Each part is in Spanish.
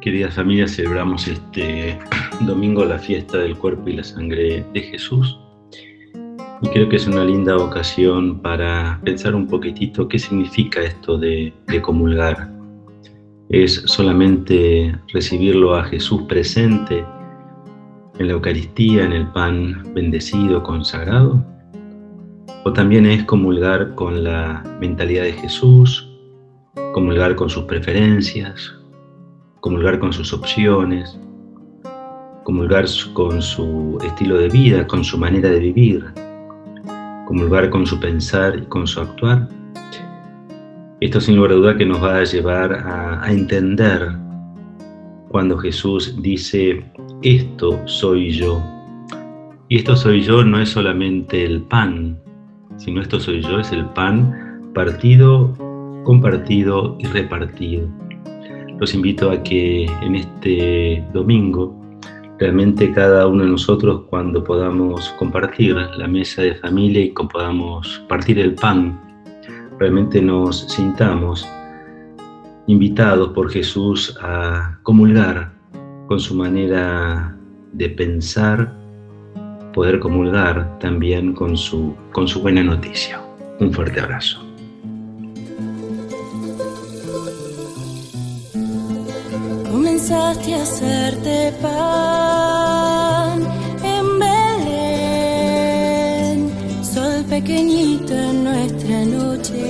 Queridas familias, celebramos este domingo la fiesta del cuerpo y la sangre de Jesús. Y creo que es una linda ocasión para pensar un poquitito qué significa esto de, comulgar. ¿Es solamente recibirlo a Jesús presente en la Eucaristía, en el pan bendecido, consagrado? ¿O también es comulgar con la mentalidad de Jesús, comulgar con sus preferencias, comulgar con sus opciones, comulgar con su estilo de vida, con su manera de vivir, comulgar con su pensar y con su actuar. Esto sin lugar a duda que nos va a llevar a, entender cuando Jesús dice, esto soy yo. Y esto soy yo no es solamente el pan, sino esto soy yo, es el pan partido, compartido y repartido los invito a que en este domingo realmente cada uno de nosotros cuando podamos compartir la mesa de familia y podamos partir el pan, realmente nos sintamos invitados por Jesús a comulgar con su manera de pensar, poder comulgar también con su, con su buena noticia. Un fuerte abrazo. Comenzaste a hacerte pan en Belén, sol pequeñito en nuestra noche.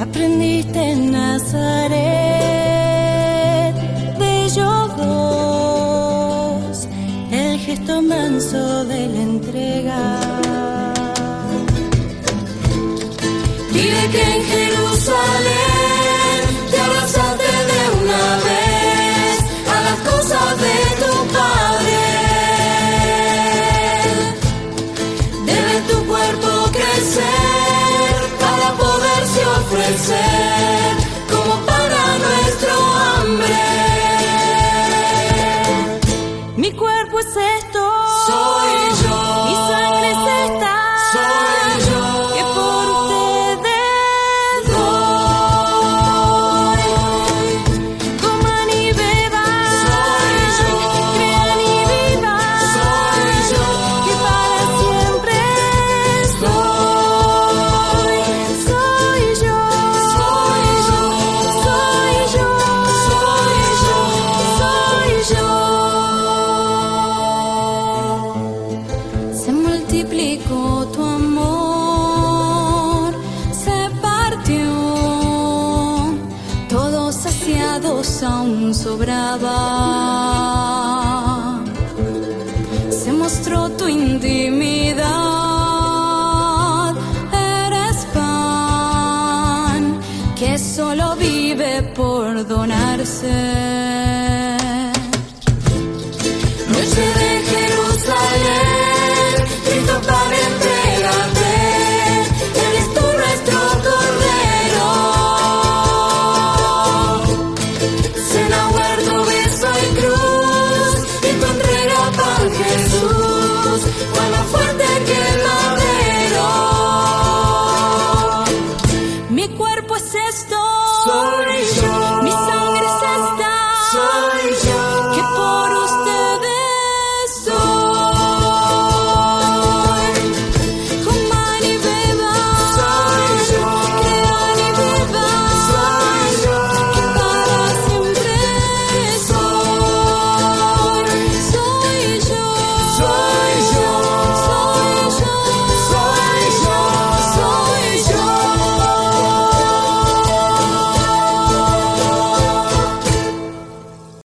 Aprendiste en Nazaret de yogos, el gesto manso de la entrega. Que en aún sobraba. Se mostró tu intimidad, eres pan que solo vive por donarse.